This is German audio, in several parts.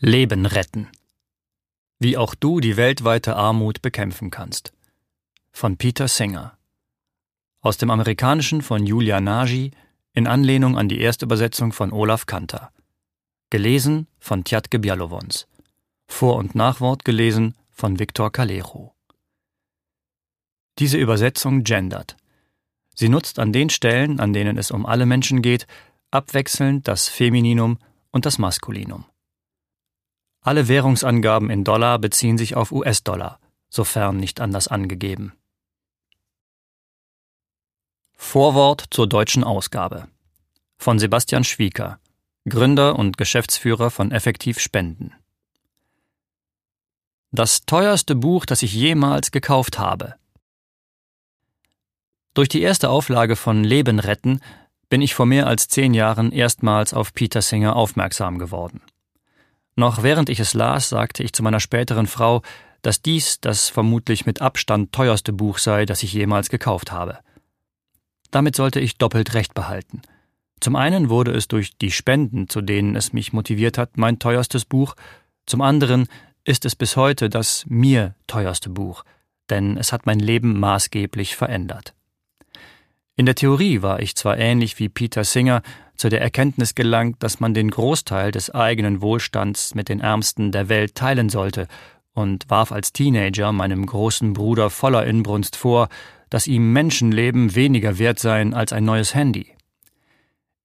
Leben retten. Wie auch du die weltweite Armut bekämpfen kannst. Von Peter Singer. Aus dem Amerikanischen von Julia Nagy in Anlehnung an die Erstübersetzung von Olaf Kanter. Gelesen von Tjatke Bialowons. Vor- und Nachwort gelesen von Viktor Calero. Diese Übersetzung gendert. Sie nutzt an den Stellen, an denen es um alle Menschen geht, abwechselnd das Femininum und das Maskulinum. Alle Währungsangaben in Dollar beziehen sich auf US-Dollar, sofern nicht anders angegeben. Vorwort zur deutschen Ausgabe von Sebastian Schwieker, Gründer und Geschäftsführer von Effektiv Spenden. Das teuerste Buch, das ich jemals gekauft habe. Durch die erste Auflage von Leben retten bin ich vor mehr als zehn Jahren erstmals auf Peter Singer aufmerksam geworden. Noch während ich es las, sagte ich zu meiner späteren Frau, dass dies das vermutlich mit Abstand teuerste Buch sei, das ich jemals gekauft habe. Damit sollte ich doppelt recht behalten. Zum einen wurde es durch die Spenden, zu denen es mich motiviert hat, mein teuerstes Buch, zum anderen ist es bis heute das mir teuerste Buch, denn es hat mein Leben maßgeblich verändert. In der Theorie war ich zwar ähnlich wie Peter Singer zu der Erkenntnis gelangt, dass man den Großteil des eigenen Wohlstands mit den Ärmsten der Welt teilen sollte, und warf als Teenager meinem großen Bruder voller Inbrunst vor, dass ihm Menschenleben weniger wert seien als ein neues Handy.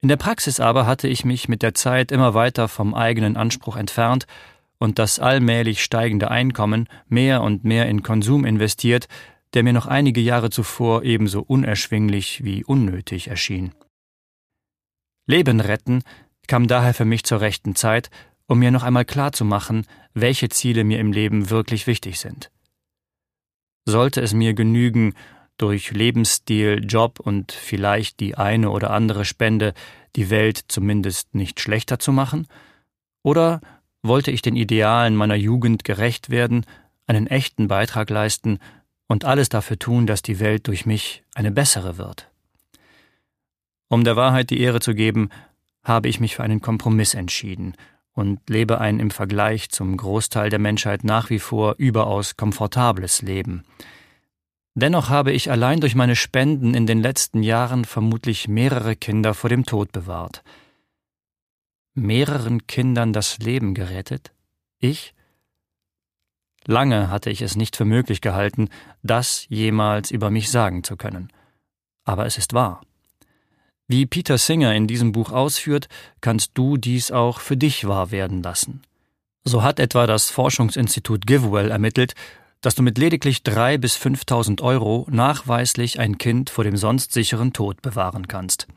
In der Praxis aber hatte ich mich mit der Zeit immer weiter vom eigenen Anspruch entfernt und das allmählich steigende Einkommen mehr und mehr in Konsum investiert, der mir noch einige Jahre zuvor ebenso unerschwinglich wie unnötig erschien. Leben retten kam daher für mich zur rechten Zeit, um mir noch einmal klarzumachen, welche Ziele mir im Leben wirklich wichtig sind. Sollte es mir genügen, durch Lebensstil, Job und vielleicht die eine oder andere Spende die Welt zumindest nicht schlechter zu machen? Oder wollte ich den Idealen meiner Jugend gerecht werden, einen echten Beitrag leisten und alles dafür tun, dass die Welt durch mich eine bessere wird? Um der Wahrheit die Ehre zu geben, habe ich mich für einen Kompromiss entschieden und lebe ein im Vergleich zum Großteil der Menschheit nach wie vor überaus komfortables Leben. Dennoch habe ich allein durch meine Spenden in den letzten Jahren vermutlich mehrere Kinder vor dem Tod bewahrt. Mehreren Kindern das Leben gerettet? Ich? Lange hatte ich es nicht für möglich gehalten, das jemals über mich sagen zu können. Aber es ist wahr. Wie Peter Singer in diesem Buch ausführt, kannst du dies auch für dich wahr werden lassen. So hat etwa das Forschungsinstitut GiveWell ermittelt, dass du mit lediglich drei bis 5.000 Euro nachweislich ein Kind vor dem sonst sicheren Tod bewahren kannst.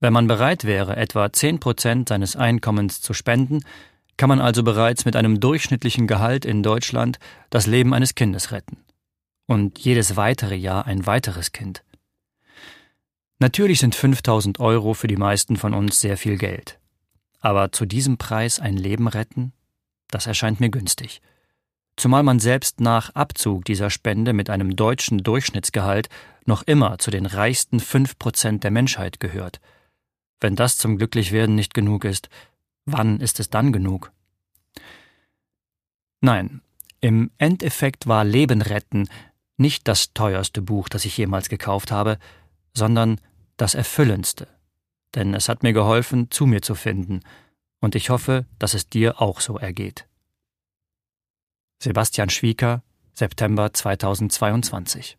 Wenn man bereit wäre, etwa 10 Prozent seines Einkommens zu spenden, kann man also bereits mit einem durchschnittlichen Gehalt in Deutschland das Leben eines Kindes retten. Und jedes weitere Jahr ein weiteres Kind. Natürlich sind 5000 Euro für die meisten von uns sehr viel Geld. Aber zu diesem Preis ein Leben retten? Das erscheint mir günstig. Zumal man selbst nach Abzug dieser Spende mit einem deutschen Durchschnittsgehalt noch immer zu den reichsten 5 Prozent der Menschheit gehört. Wenn das zum Glücklichwerden nicht genug ist, wann ist es dann genug? Nein, im Endeffekt war Leben retten nicht das teuerste Buch, das ich jemals gekauft habe, sondern das Erfüllendste, denn es hat mir geholfen, zu mir zu finden, und ich hoffe, dass es dir auch so ergeht. Sebastian Schwieker, September 2022